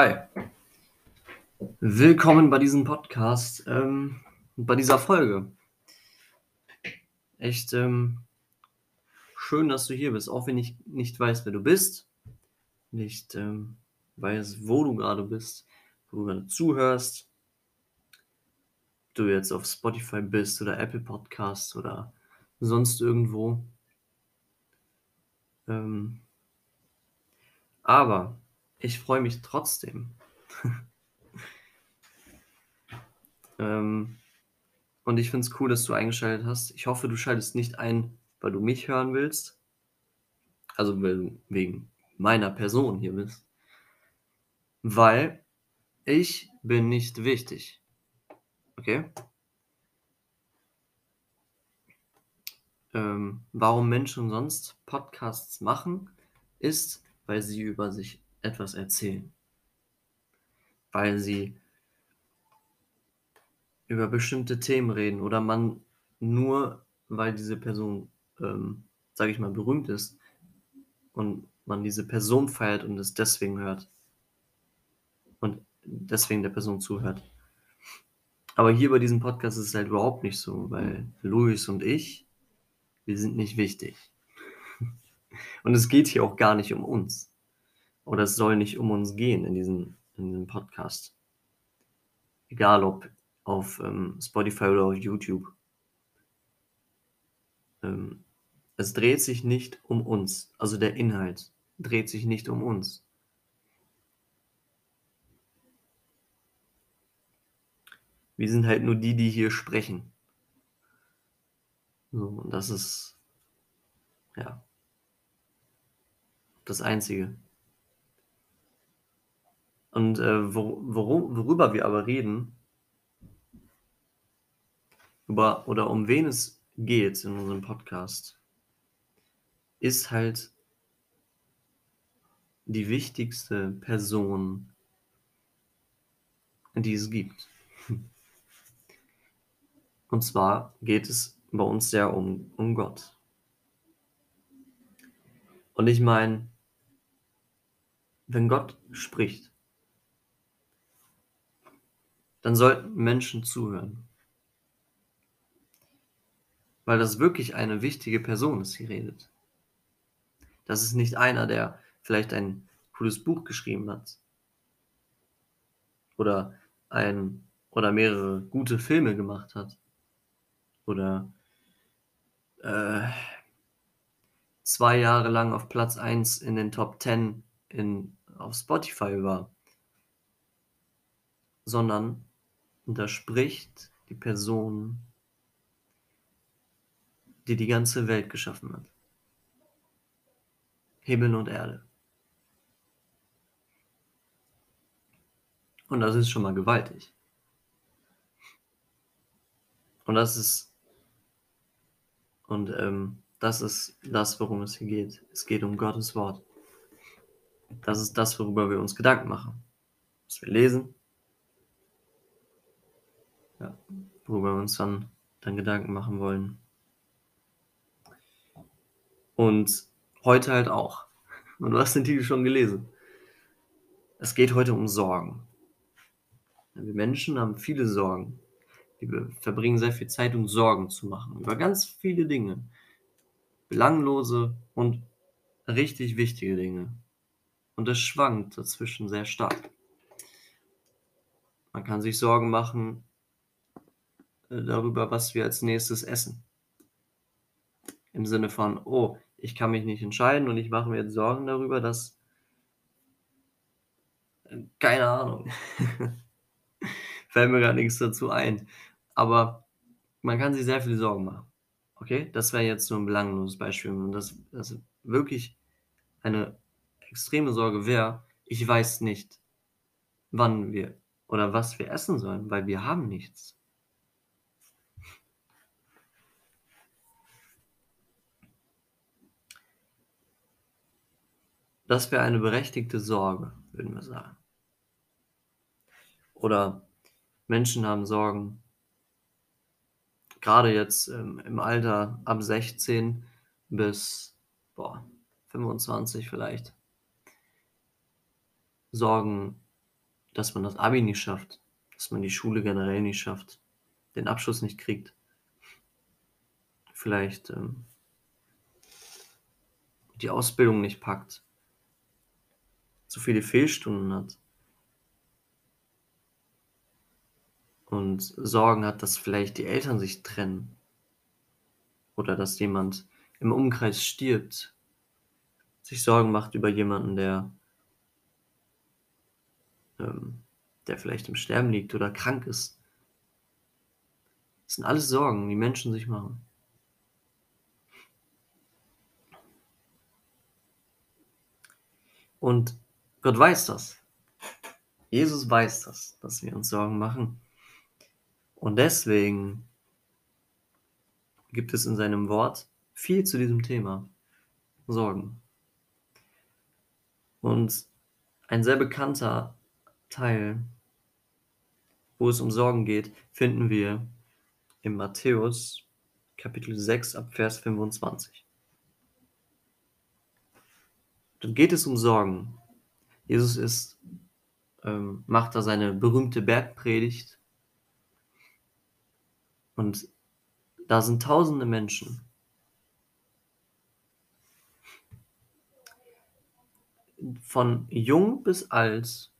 Hi. Willkommen bei diesem Podcast, ähm, bei dieser Folge. Echt ähm, schön, dass du hier bist, auch wenn ich nicht weiß, wer du bist, nicht ähm, weiß, wo du gerade bist, wo du gerade zuhörst, du jetzt auf Spotify bist oder Apple Podcasts oder sonst irgendwo. Ähm, aber ich freue mich trotzdem. ähm, und ich finde es cool, dass du eingeschaltet hast. Ich hoffe, du schaltest nicht ein, weil du mich hören willst. Also weil du wegen meiner Person hier bist. Weil ich bin nicht wichtig. Okay? Ähm, warum Menschen sonst Podcasts machen, ist, weil sie über sich etwas erzählen. Weil sie über bestimmte Themen reden oder man nur, weil diese Person, ähm, sage ich mal, berühmt ist und man diese Person feiert und es deswegen hört und deswegen der Person zuhört. Aber hier bei diesem Podcast ist es halt überhaupt nicht so, weil Luis und ich, wir sind nicht wichtig. Und es geht hier auch gar nicht um uns. Oder es soll nicht um uns gehen in diesem, in diesem Podcast. Egal ob auf ähm, Spotify oder auf YouTube. Ähm, es dreht sich nicht um uns. Also der Inhalt dreht sich nicht um uns. Wir sind halt nur die, die hier sprechen. So, und das ist ja das Einzige. Und äh, wor worüber wir aber reden, über, oder um wen es geht in unserem Podcast, ist halt die wichtigste Person, die es gibt. Und zwar geht es bei uns sehr um, um Gott. Und ich meine, wenn Gott spricht, dann sollten Menschen zuhören. Weil das wirklich eine wichtige Person ist, die redet. Das ist nicht einer, der vielleicht ein cooles Buch geschrieben hat. Oder ein oder mehrere gute Filme gemacht hat. Oder äh, zwei Jahre lang auf Platz 1 in den Top 10 in, auf Spotify war. Sondern und da spricht die Person, die die ganze Welt geschaffen hat. Himmel und Erde. Und das ist schon mal gewaltig. Und das ist und ähm, das ist das, worum es hier geht. Es geht um Gottes Wort. Das ist das, worüber wir uns Gedanken machen. Was wir lesen, ja, worüber wir uns dann, dann Gedanken machen wollen. Und heute halt auch. Und du hast den Titel schon gelesen. Es geht heute um Sorgen. Wir Menschen haben viele Sorgen. Wir verbringen sehr viel Zeit, um Sorgen zu machen. Über ganz viele Dinge. Belanglose und richtig wichtige Dinge. Und es schwankt dazwischen sehr stark. Man kann sich Sorgen machen darüber, was wir als nächstes essen. Im Sinne von, oh, ich kann mich nicht entscheiden und ich mache mir jetzt Sorgen darüber, dass. Keine Ahnung. Fällt mir gerade nichts dazu ein. Aber man kann sich sehr viele Sorgen machen. Okay? Das wäre jetzt so ein belangloses Beispiel. Und das, das wirklich eine extreme Sorge wäre, ich weiß nicht, wann wir oder was wir essen sollen, weil wir haben nichts. Das wäre eine berechtigte Sorge, würden wir sagen. Oder Menschen haben Sorgen, gerade jetzt ähm, im Alter ab 16 bis boah, 25 vielleicht, Sorgen dass man das Abi nicht schafft, dass man die Schule generell nicht schafft, den Abschluss nicht kriegt. Vielleicht ähm, die Ausbildung nicht packt, zu viele Fehlstunden hat und Sorgen hat, dass vielleicht die Eltern sich trennen oder dass jemand im Umkreis stirbt, sich Sorgen macht über jemanden, der ähm, der vielleicht im Sterben liegt oder krank ist. Das sind alles Sorgen, die Menschen sich machen. Und Gott weiß das. Jesus weiß das, dass wir uns Sorgen machen. Und deswegen gibt es in seinem Wort viel zu diesem Thema. Sorgen. Und ein sehr bekannter Teil, wo es um Sorgen geht, finden wir in Matthäus Kapitel 6 ab Vers 25. Dort geht es um Sorgen. Jesus ist, ähm, macht da seine berühmte Bergpredigt und da sind tausende Menschen. Von jung bis alt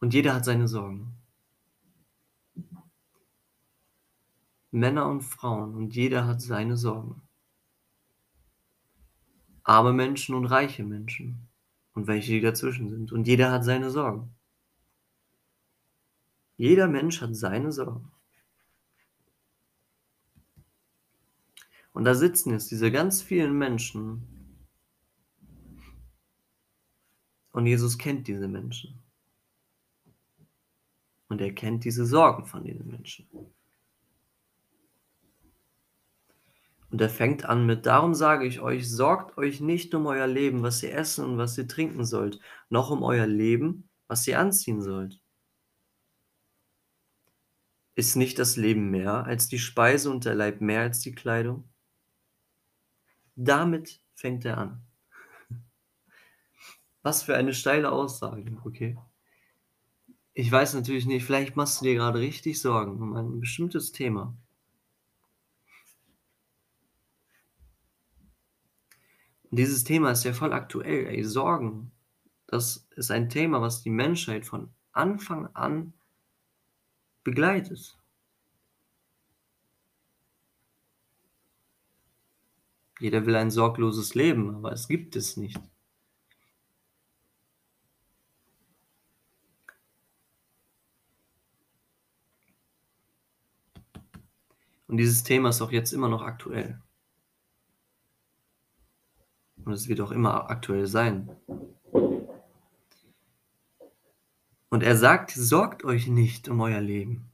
und jeder hat seine Sorgen. Männer und Frauen und jeder hat seine Sorgen. Arme Menschen und reiche Menschen und welche, die dazwischen sind. Und jeder hat seine Sorgen. Jeder Mensch hat seine Sorgen. Und da sitzen jetzt diese ganz vielen Menschen. Und Jesus kennt diese Menschen. Und er kennt diese Sorgen von diesen Menschen. Und er fängt an mit, darum sage ich euch, sorgt euch nicht um euer Leben, was ihr essen und was ihr trinken sollt, noch um euer Leben, was ihr anziehen sollt. Ist nicht das Leben mehr als die Speise und der Leib mehr als die Kleidung? Damit fängt er an. Was für eine steile Aussage, okay? Ich weiß natürlich nicht, vielleicht machst du dir gerade richtig Sorgen um ein bestimmtes Thema. Dieses Thema ist ja voll aktuell, ey, Sorgen. Das ist ein Thema, was die Menschheit von Anfang an begleitet. Jeder will ein sorgloses Leben, aber es gibt es nicht. Und dieses Thema ist auch jetzt immer noch aktuell. Und es wird auch immer aktuell sein. Und er sagt, sorgt euch nicht um euer Leben,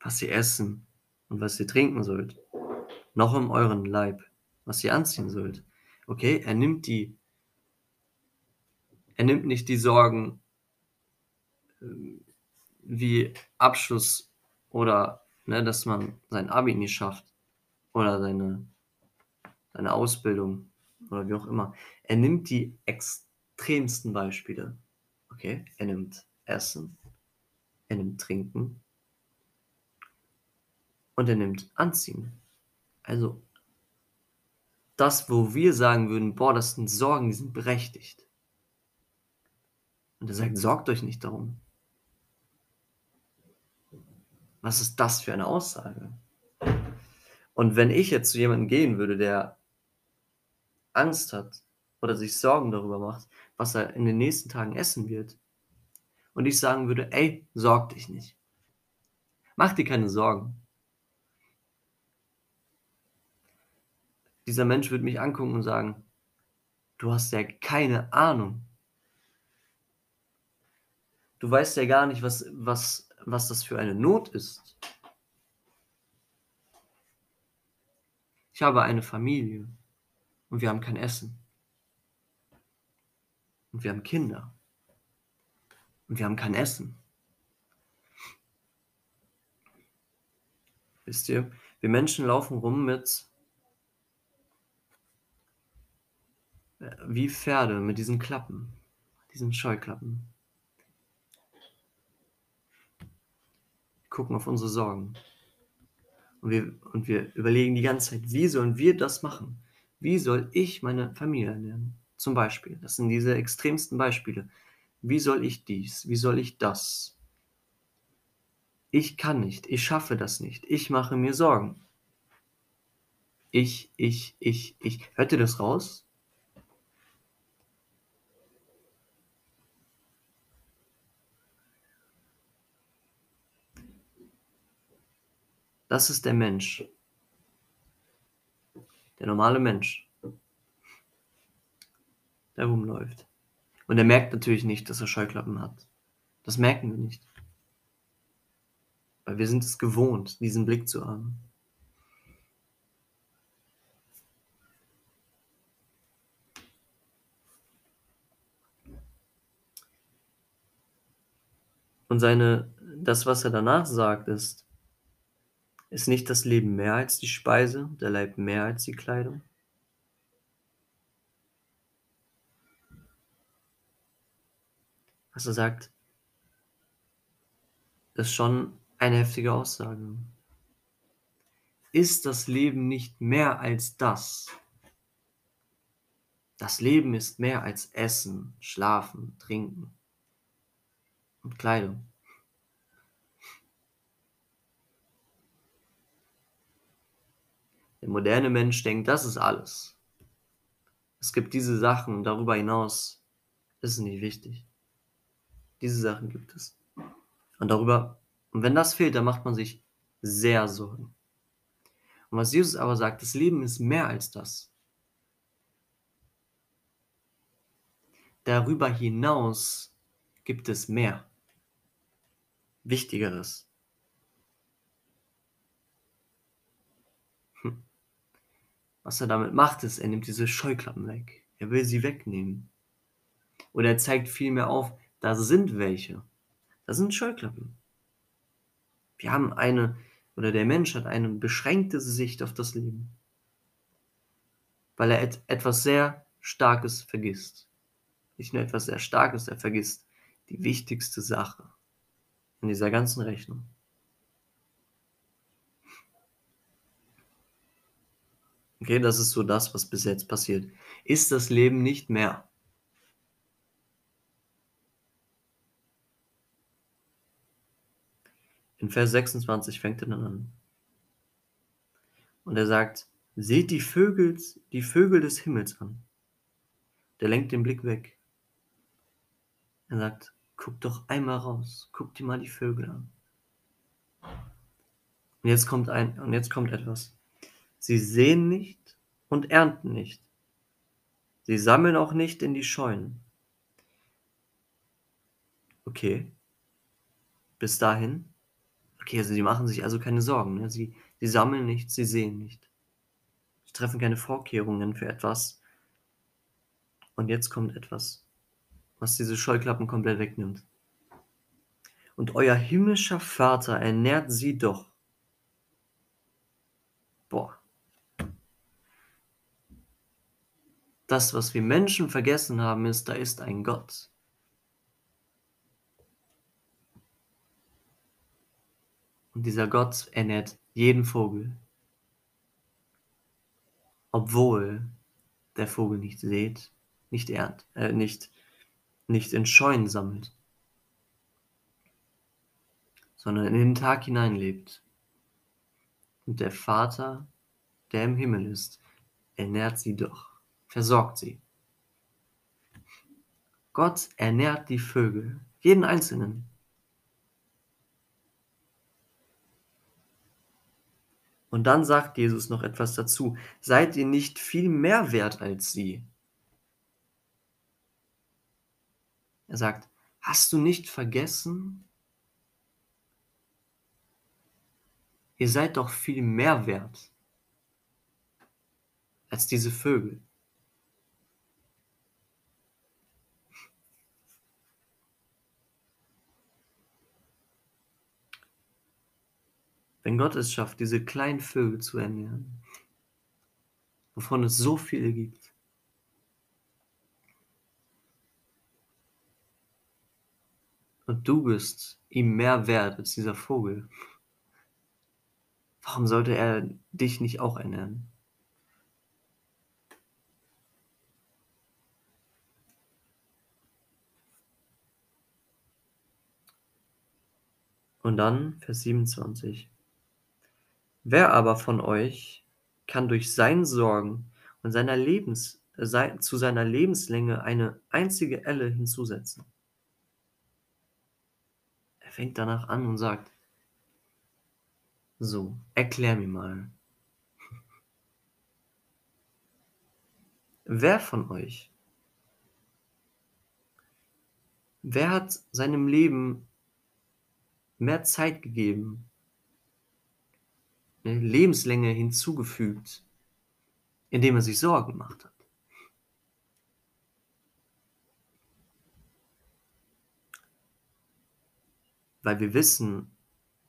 was ihr essen und was ihr trinken sollt noch um euren Leib, was ihr anziehen sollt. Okay, er nimmt die, er nimmt nicht die Sorgen ähm, wie Abschluss oder ne, dass man sein Abi nicht schafft oder seine, seine Ausbildung oder wie auch immer. Er nimmt die extremsten Beispiele. Okay, er nimmt Essen, er nimmt Trinken und er nimmt Anziehen. Also, das, wo wir sagen würden, boah, das sind Sorgen, die sind berechtigt. Und er sagt, sorgt euch nicht darum. Was ist das für eine Aussage? Und wenn ich jetzt zu jemandem gehen würde, der Angst hat oder sich Sorgen darüber macht, was er in den nächsten Tagen essen wird, und ich sagen würde, ey, sorg dich nicht. Mach dir keine Sorgen. dieser Mensch würde mich angucken und sagen, du hast ja keine Ahnung. Du weißt ja gar nicht, was, was, was das für eine Not ist. Ich habe eine Familie und wir haben kein Essen. Und wir haben Kinder. Und wir haben kein Essen. Wisst ihr, wir Menschen laufen rum mit wie Pferde mit diesen Klappen, diesen Scheuklappen. gucken auf unsere Sorgen. Und wir, und wir überlegen die ganze Zeit, wie sollen wir das machen? Wie soll ich meine Familie ernähren? Zum Beispiel, das sind diese extremsten Beispiele. Wie soll ich dies? Wie soll ich das? Ich kann nicht, ich schaffe das nicht, ich mache mir Sorgen. Ich, ich, ich, ich. Hört ihr das raus? Das ist der Mensch. Der normale Mensch. Der rumläuft. Und er merkt natürlich nicht, dass er Scheuklappen hat. Das merken wir nicht. Weil wir sind es gewohnt, diesen Blick zu haben. Und seine, das, was er danach sagt, ist, ist nicht das Leben mehr als die Speise, der Leib mehr als die Kleidung? Was er sagt, ist schon eine heftige Aussage. Ist das Leben nicht mehr als das? Das Leben ist mehr als Essen, Schlafen, Trinken und Kleidung. Der moderne Mensch denkt, das ist alles. Es gibt diese Sachen und darüber hinaus ist es nicht wichtig. Diese Sachen gibt es. Und darüber, und wenn das fehlt, dann macht man sich sehr Sorgen. Und was Jesus aber sagt, das Leben ist mehr als das. Darüber hinaus gibt es mehr. Wichtigeres. Was er damit macht, ist, er nimmt diese Scheuklappen weg. Er will sie wegnehmen. Oder er zeigt vielmehr auf, da sind welche. Da sind Scheuklappen. Wir haben eine, oder der Mensch hat eine beschränkte Sicht auf das Leben. Weil er et etwas sehr Starkes vergisst. Nicht nur etwas sehr Starkes, er vergisst die wichtigste Sache in dieser ganzen Rechnung. Okay, das ist so das, was bis jetzt passiert. Ist das Leben nicht mehr? In Vers 26 fängt er dann an. Und er sagt, seht die Vögel, die Vögel des Himmels an. Der lenkt den Blick weg. Er sagt, guck doch einmal raus, guck dir mal die Vögel an. Und jetzt kommt ein, und jetzt kommt etwas. Sie sehen nicht und ernten nicht. Sie sammeln auch nicht in die Scheunen. Okay. Bis dahin. Okay, also sie machen sich also keine Sorgen. Ne? Sie, sie sammeln nichts, sie sehen nicht. Sie treffen keine Vorkehrungen für etwas. Und jetzt kommt etwas, was diese Scheuklappen komplett wegnimmt. Und euer himmlischer Vater ernährt sie doch. Boah. Das, was wir Menschen vergessen haben, ist, da ist ein Gott. Und dieser Gott ernährt jeden Vogel. Obwohl der Vogel nicht sät, nicht ernt, äh, nicht, nicht in Scheunen sammelt, sondern in den Tag hinein lebt. Und der Vater, der im Himmel ist, ernährt sie doch versorgt sie. Gott ernährt die Vögel, jeden einzelnen. Und dann sagt Jesus noch etwas dazu. Seid ihr nicht viel mehr wert als sie? Er sagt, hast du nicht vergessen? Ihr seid doch viel mehr wert als diese Vögel. Wenn Gott es schafft, diese kleinen Vögel zu ernähren, wovon es so viele gibt, und du bist ihm mehr wert als dieser Vogel, warum sollte er dich nicht auch ernähren? Und dann Vers 27. Wer aber von euch kann durch sein Sorgen und seiner Lebens, äh, zu seiner Lebenslänge eine einzige Elle hinzusetzen? Er fängt danach an und sagt, so, erklär mir mal. Wer von euch, wer hat seinem Leben mehr Zeit gegeben, Lebenslänge hinzugefügt, indem er sich Sorgen gemacht hat? Weil wir wissen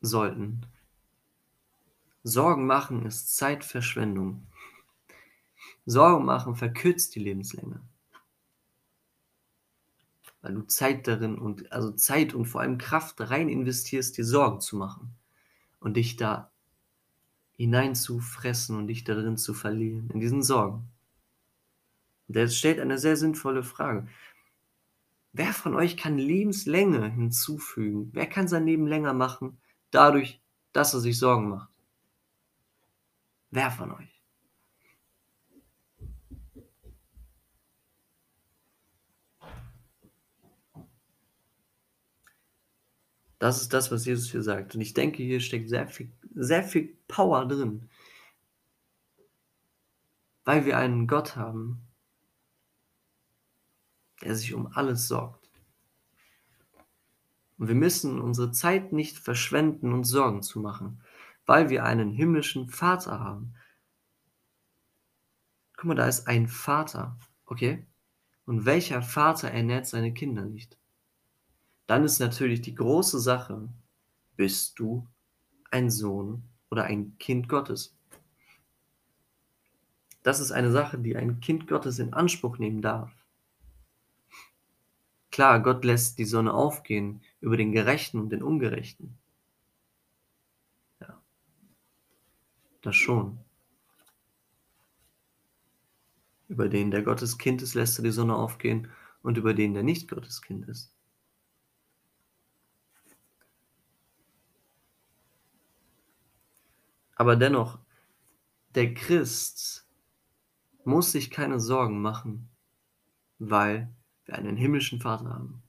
sollten, Sorgen machen ist Zeitverschwendung. Sorgen machen verkürzt die Lebenslänge. Weil du Zeit darin und also Zeit und vor allem Kraft rein investierst, dir Sorgen zu machen und dich da hineinzufressen und dich darin zu verlieren, in diesen Sorgen. Er stellt eine sehr sinnvolle Frage. Wer von euch kann Lebenslänge hinzufügen? Wer kann sein Leben länger machen, dadurch, dass er sich Sorgen macht? Wer von euch? Das ist das, was Jesus hier sagt. Und ich denke, hier steckt sehr viel, sehr viel Power drin. Weil wir einen Gott haben, der sich um alles sorgt. Und wir müssen unsere Zeit nicht verschwenden, uns Sorgen zu machen weil wir einen himmlischen Vater haben. Guck mal, da ist ein Vater, okay? Und welcher Vater ernährt seine Kinder nicht? Dann ist natürlich die große Sache, bist du ein Sohn oder ein Kind Gottes? Das ist eine Sache, die ein Kind Gottes in Anspruch nehmen darf. Klar, Gott lässt die Sonne aufgehen über den Gerechten und den Ungerechten. Das schon. Über den, der Gottes Kind ist, lässt er die Sonne aufgehen und über den, der nicht Gottes Kind ist. Aber dennoch, der Christ muss sich keine Sorgen machen, weil wir einen himmlischen Vater haben,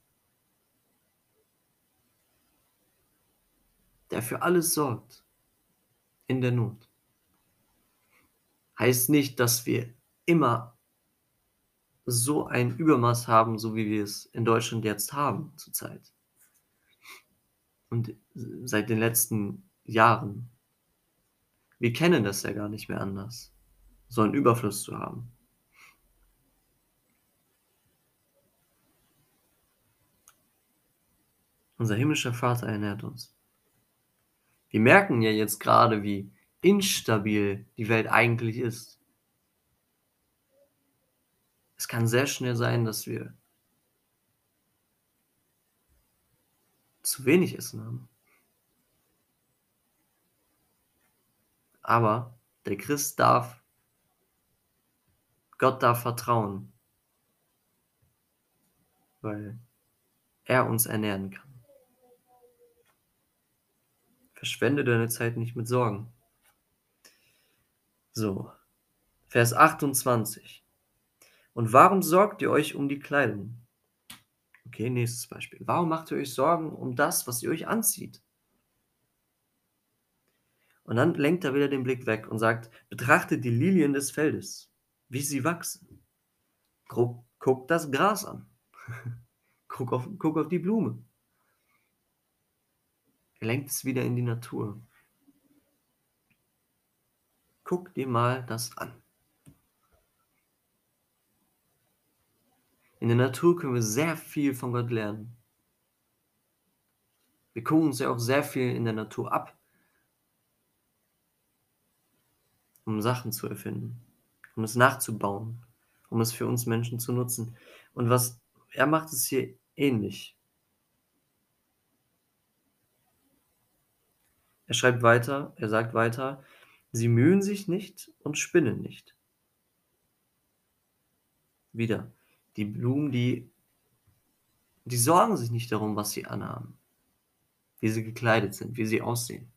der für alles sorgt in der Not heißt nicht, dass wir immer so ein Übermaß haben, so wie wir es in Deutschland jetzt haben zurzeit. Und seit den letzten Jahren. Wir kennen das ja gar nicht mehr anders, so einen Überfluss zu haben. Unser himmlischer Vater ernährt uns. Wir merken ja jetzt gerade, wie instabil die Welt eigentlich ist. Es kann sehr schnell sein, dass wir zu wenig Essen haben. Aber der Christ darf, Gott darf vertrauen, weil er uns ernähren kann. Verschwende deine Zeit nicht mit Sorgen. So, Vers 28. Und warum sorgt ihr euch um die Kleidung? Okay, nächstes Beispiel. Warum macht ihr euch Sorgen um das, was ihr euch anzieht? Und dann lenkt er wieder den Blick weg und sagt, betrachtet die Lilien des Feldes, wie sie wachsen. Guck, guck das Gras an. guck, auf, guck auf die Blume. Er lenkt es wieder in die Natur. Guck dir mal das an. In der Natur können wir sehr viel von Gott lernen. Wir gucken uns ja auch sehr viel in der Natur ab, um Sachen zu erfinden, um es nachzubauen, um es für uns Menschen zu nutzen. Und was er macht, es hier ähnlich. Er schreibt weiter, er sagt weiter, sie mühen sich nicht und spinnen nicht. Wieder, die Blumen, die, die sorgen sich nicht darum, was sie anhaben, wie sie gekleidet sind, wie sie aussehen.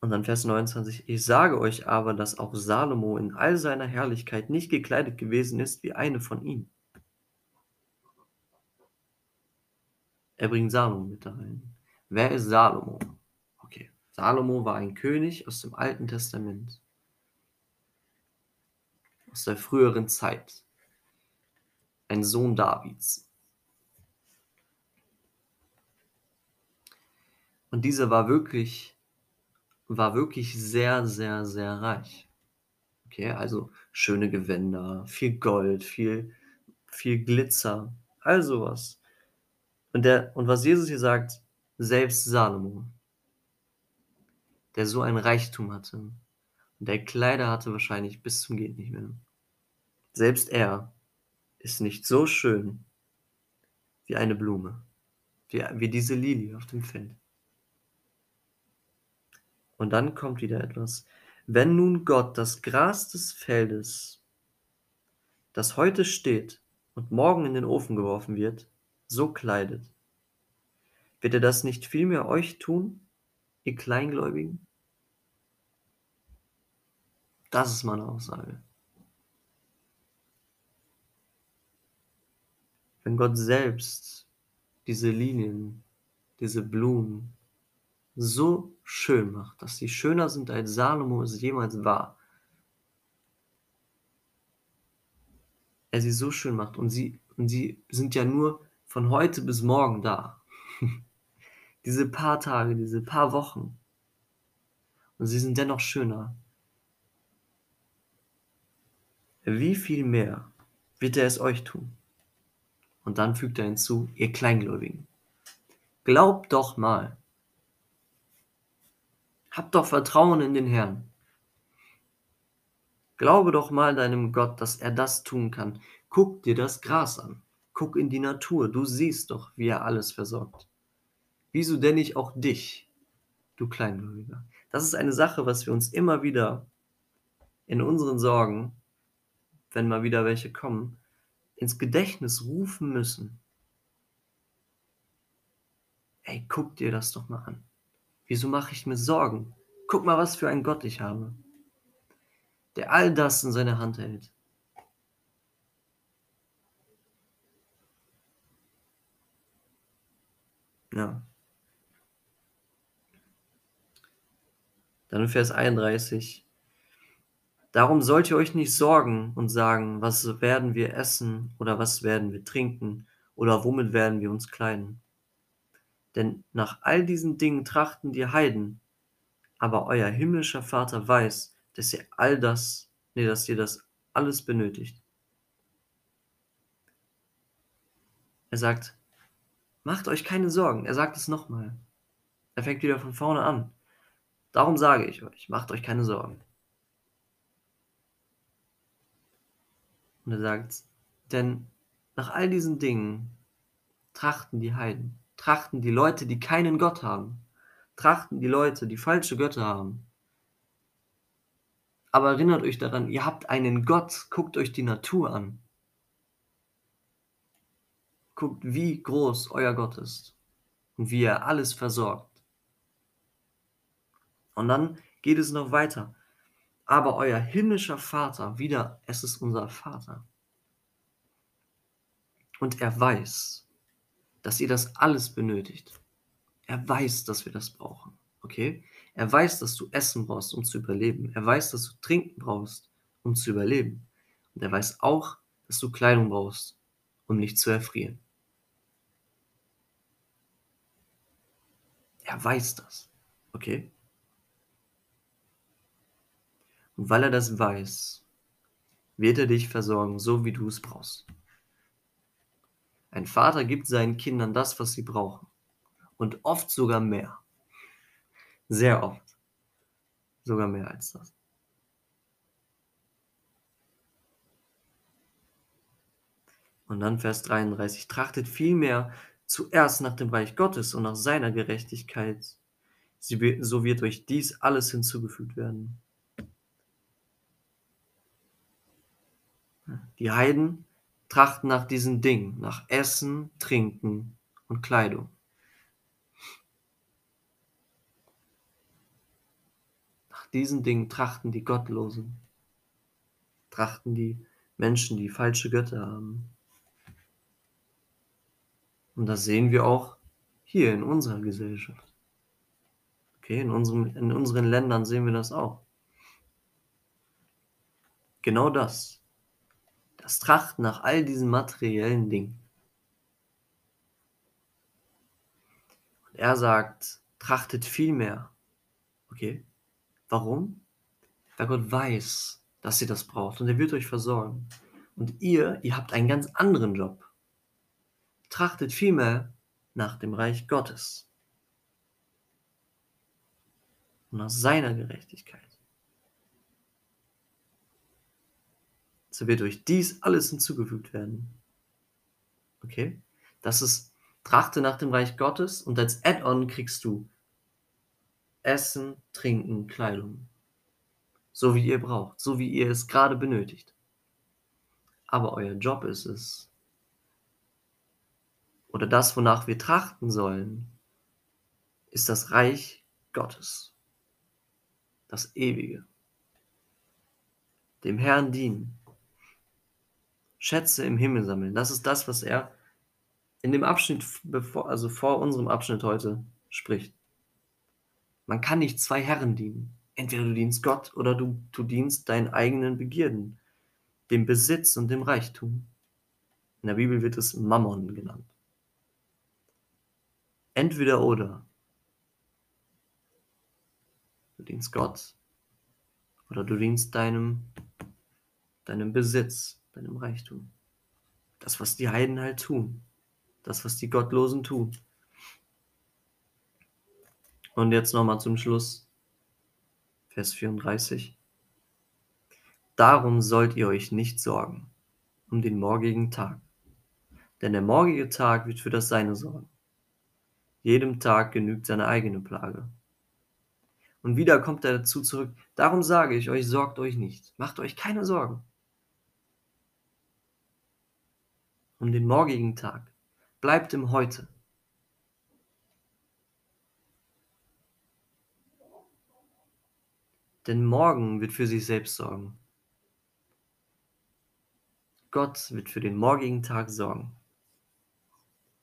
Und dann Vers 29, ich sage euch aber, dass auch Salomo in all seiner Herrlichkeit nicht gekleidet gewesen ist wie eine von ihnen. Er bringt Salomo mit da rein. Wer ist Salomo? Okay, Salomo war ein König aus dem Alten Testament, aus der früheren Zeit, ein Sohn Davids. Und dieser war wirklich war wirklich sehr, sehr, sehr reich. Okay, also schöne Gewänder, viel Gold, viel, viel Glitzer, all sowas. Und, der, und was Jesus hier sagt, selbst Salomo, der so ein Reichtum hatte und der Kleider hatte wahrscheinlich bis zum geht nicht mehr. Selbst er ist nicht so schön wie eine Blume, wie, wie diese Lilie auf dem Feld. Und dann kommt wieder etwas. Wenn nun Gott das Gras des Feldes, das heute steht und morgen in den Ofen geworfen wird, so kleidet, wird er das nicht vielmehr euch tun, ihr Kleingläubigen? Das ist meine Aussage. Wenn Gott selbst diese Linien, diese Blumen, so schön macht, dass sie schöner sind, als Salomo es jemals war. Er sie so schön macht und sie, und sie sind ja nur von heute bis morgen da. diese paar Tage, diese paar Wochen. Und sie sind dennoch schöner. Wie viel mehr wird er es euch tun? Und dann fügt er hinzu, ihr Kleingläubigen. Glaubt doch mal, hab doch Vertrauen in den Herrn. Glaube doch mal deinem Gott, dass er das tun kann. Guck dir das Gras an. Guck in die Natur. Du siehst doch, wie er alles versorgt. Wieso denn nicht auch dich, du Kleingläubiger? Das ist eine Sache, was wir uns immer wieder in unseren Sorgen, wenn mal wieder welche kommen, ins Gedächtnis rufen müssen. Ey, guck dir das doch mal an. Wieso mache ich mir Sorgen? Guck mal, was für ein Gott ich habe, der all das in seiner Hand hält. Ja. Dann Vers 31. Darum sollt ihr euch nicht sorgen und sagen, was werden wir essen oder was werden wir trinken oder womit werden wir uns kleiden. Denn nach all diesen Dingen trachten die Heiden, aber euer himmlischer Vater weiß, dass ihr all das, nee, dass ihr das alles benötigt. Er sagt, macht euch keine Sorgen. Er sagt es nochmal. Er fängt wieder von vorne an. Darum sage ich euch, macht euch keine Sorgen. Und er sagt, denn nach all diesen Dingen trachten die Heiden trachten die Leute, die keinen Gott haben, trachten die Leute, die falsche Götter haben. Aber erinnert euch daran, ihr habt einen Gott, guckt euch die Natur an. Guckt, wie groß euer Gott ist und wie er alles versorgt. Und dann geht es noch weiter. Aber euer himmlischer Vater, wieder, es ist unser Vater. Und er weiß, dass ihr das alles benötigt. Er weiß, dass wir das brauchen. Okay? Er weiß, dass du Essen brauchst, um zu überleben. Er weiß, dass du Trinken brauchst, um zu überleben. Und er weiß auch, dass du Kleidung brauchst, um nicht zu erfrieren. Er weiß das. Okay? Und weil er das weiß, wird er dich versorgen, so wie du es brauchst. Ein Vater gibt seinen Kindern das, was sie brauchen. Und oft sogar mehr. Sehr oft. Sogar mehr als das. Und dann Vers 33. Trachtet vielmehr zuerst nach dem Reich Gottes und nach seiner Gerechtigkeit, so wird euch dies alles hinzugefügt werden. Die Heiden trachten nach diesen Dingen, nach Essen, Trinken und Kleidung. Nach diesen Dingen trachten die Gottlosen, trachten die Menschen, die falsche Götter haben. Und das sehen wir auch hier in unserer Gesellschaft. Okay, in, unserem, in unseren Ländern sehen wir das auch. Genau das. Das Trachten nach all diesen materiellen Dingen. Und er sagt, trachtet viel mehr. Okay, warum? Weil Gott weiß, dass ihr das braucht und er wird euch versorgen. Und ihr, ihr habt einen ganz anderen Job trachtet vielmehr nach dem Reich Gottes und nach seiner Gerechtigkeit. So wird euch dies alles hinzugefügt werden. Okay? Das ist Trachte nach dem Reich Gottes und als Add-on kriegst du Essen, Trinken, Kleidung. So wie ihr braucht, so wie ihr es gerade benötigt. Aber euer Job ist es, oder das, wonach wir trachten sollen, ist das Reich Gottes, das Ewige. Dem Herrn dienen, Schätze im Himmel sammeln. Das ist das, was er in dem Abschnitt, bevor, also vor unserem Abschnitt heute spricht. Man kann nicht zwei Herren dienen. Entweder du dienst Gott oder du, du dienst deinen eigenen Begierden, dem Besitz und dem Reichtum. In der Bibel wird es Mammon genannt. Entweder oder. Du dienst Gott oder du dienst deinem, deinem Besitz, deinem Reichtum. Das, was die Heiden halt tun. Das, was die Gottlosen tun. Und jetzt nochmal zum Schluss. Vers 34. Darum sollt ihr euch nicht sorgen um den morgigen Tag. Denn der morgige Tag wird für das Seine sorgen. Jedem Tag genügt seine eigene Plage. Und wieder kommt er dazu zurück. Darum sage ich euch, sorgt euch nicht. Macht euch keine Sorgen. Um den morgigen Tag. Bleibt im Heute. Denn morgen wird für sich selbst sorgen. Gott wird für den morgigen Tag sorgen.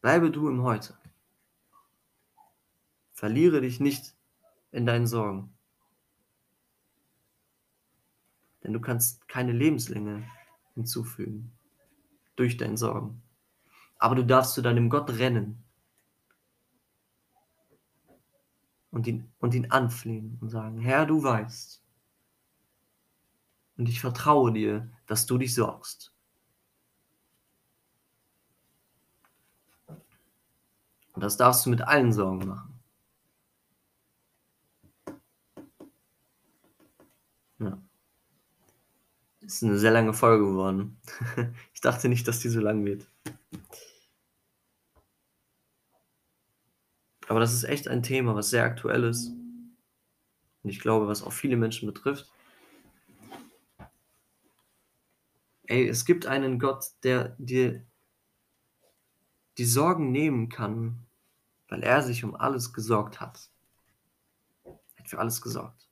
Bleibe du im Heute. Verliere dich nicht in deinen Sorgen. Denn du kannst keine Lebenslänge hinzufügen durch deine Sorgen. Aber du darfst zu deinem Gott rennen und ihn, und ihn anflehen und sagen, Herr, du weißt. Und ich vertraue dir, dass du dich sorgst. Und das darfst du mit allen Sorgen machen. Ja. Ist eine sehr lange Folge geworden. ich dachte nicht, dass die so lang wird. Aber das ist echt ein Thema, was sehr aktuell ist. Und ich glaube, was auch viele Menschen betrifft. Ey, es gibt einen Gott, der dir die Sorgen nehmen kann, weil er sich um alles gesorgt hat. Er hat für alles gesorgt.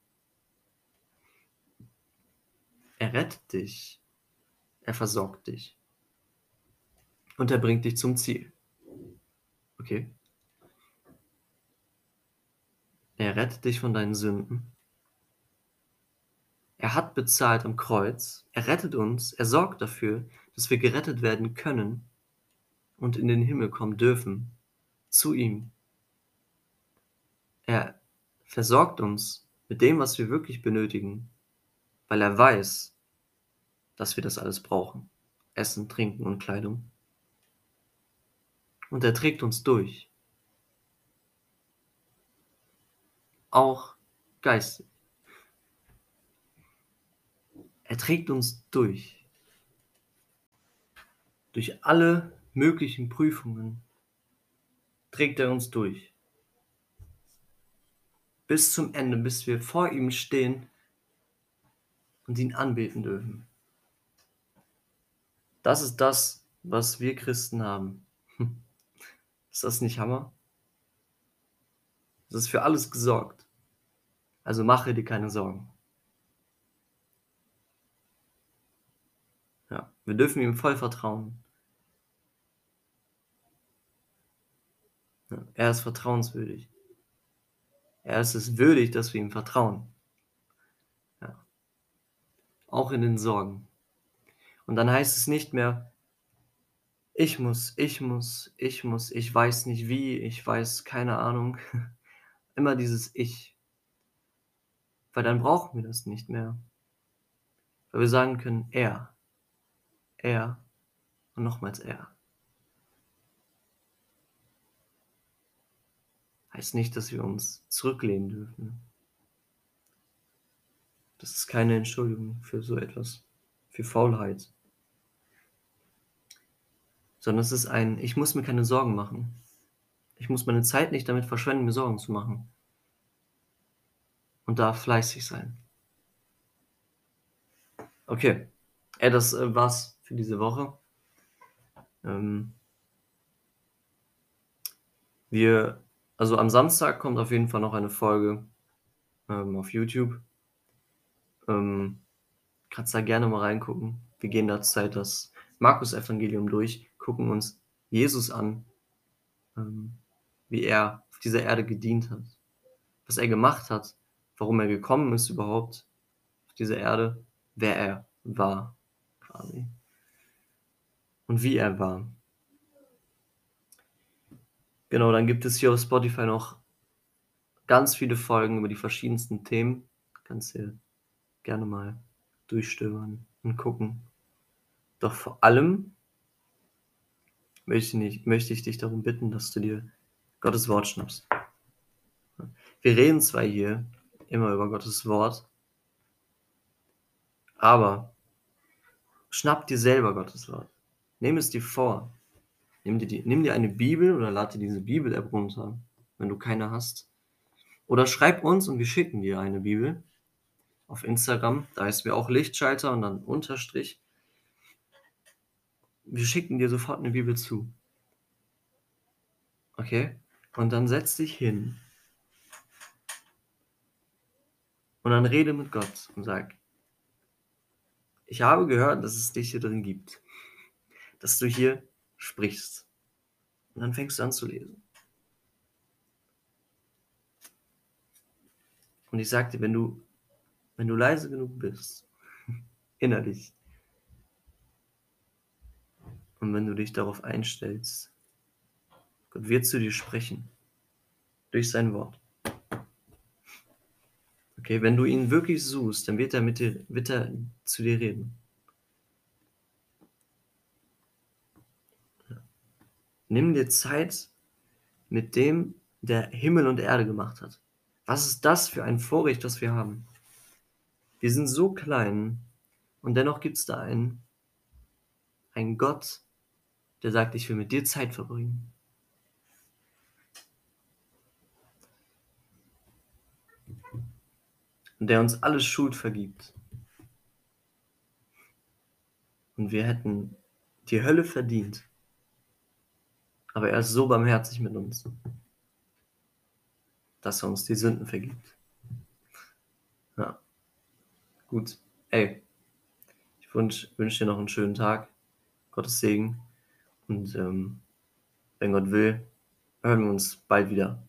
Er rettet dich. Er versorgt dich. Und er bringt dich zum Ziel. Okay? Er rettet dich von deinen Sünden. Er hat bezahlt am Kreuz. Er rettet uns. Er sorgt dafür, dass wir gerettet werden können und in den Himmel kommen dürfen. Zu ihm. Er versorgt uns mit dem, was wir wirklich benötigen weil er weiß, dass wir das alles brauchen. Essen, Trinken und Kleidung. Und er trägt uns durch. Auch geistig. Er trägt uns durch. Durch alle möglichen Prüfungen, trägt er uns durch. Bis zum Ende, bis wir vor ihm stehen und ihn anbeten dürfen. Das ist das, was wir Christen haben. Ist das nicht Hammer? Es ist für alles gesorgt. Also mache dir keine Sorgen. Ja, wir dürfen ihm voll vertrauen. Ja, er ist vertrauenswürdig. Er ist es würdig, dass wir ihm vertrauen. Ja. Auch in den Sorgen. Und dann heißt es nicht mehr, ich muss, ich muss, ich muss, ich weiß nicht wie, ich weiß keine Ahnung. Immer dieses Ich. Weil dann brauchen wir das nicht mehr. Weil wir sagen können, er, er und nochmals er. Heißt nicht, dass wir uns zurücklehnen dürfen. Das ist keine Entschuldigung für so etwas, für Faulheit. Sondern es ist ein, ich muss mir keine Sorgen machen. Ich muss meine Zeit nicht damit verschwenden, mir Sorgen zu machen. Und darf fleißig sein. Okay. Ja, das äh, war's für diese Woche. Ähm, wir, also am Samstag kommt auf jeden Fall noch eine Folge ähm, auf YouTube. Ähm, kannst da gerne mal reingucken. Wir gehen da Zeit das Markus-Evangelium durch, gucken uns Jesus an, ähm, wie er auf dieser Erde gedient hat, was er gemacht hat, warum er gekommen ist überhaupt auf diese Erde, wer er war, quasi. Und wie er war. Genau, dann gibt es hier auf Spotify noch ganz viele Folgen über die verschiedensten Themen. Kannst du gerne mal durchstöbern und gucken. Doch vor allem möchte ich, möchte ich dich darum bitten, dass du dir Gottes Wort schnappst. Wir reden zwar hier immer über Gottes Wort, aber schnapp dir selber Gottes Wort. Nimm es dir vor. Nimm dir, die, nimm dir eine Bibel oder lade dir diese Bibel-App runter, wenn du keine hast. Oder schreib uns und wir schicken dir eine Bibel auf Instagram. Da heißt wir auch Lichtschalter und dann Unterstrich. Wir schicken dir sofort eine Bibel zu. Okay? Und dann setz dich hin. Und dann rede mit Gott und sag, ich habe gehört, dass es dich hier drin gibt. Dass du hier sprichst. Und dann fängst du an zu lesen. Und ich sagte, wenn du, wenn du leise genug bist, innerlich, und wenn du dich darauf einstellst, Gott wird zu dir sprechen. Durch sein Wort. Okay, wenn du ihn wirklich suchst, dann wird er, mit dir, wird er zu dir reden. Nimm dir Zeit mit dem, der Himmel und Erde gemacht hat. Was ist das für ein Vorrecht, das wir haben? Wir sind so klein und dennoch gibt es da einen, einen Gott, der sagt, ich will mit dir Zeit verbringen. Und der uns alles Schuld vergibt. Und wir hätten die Hölle verdient. Aber er ist so barmherzig mit uns, dass er uns die Sünden vergibt. Ja. Gut. Ey, ich wünsche wünsch dir noch einen schönen Tag. Gottes Segen. Und ähm, wenn Gott will, hören wir uns bald wieder.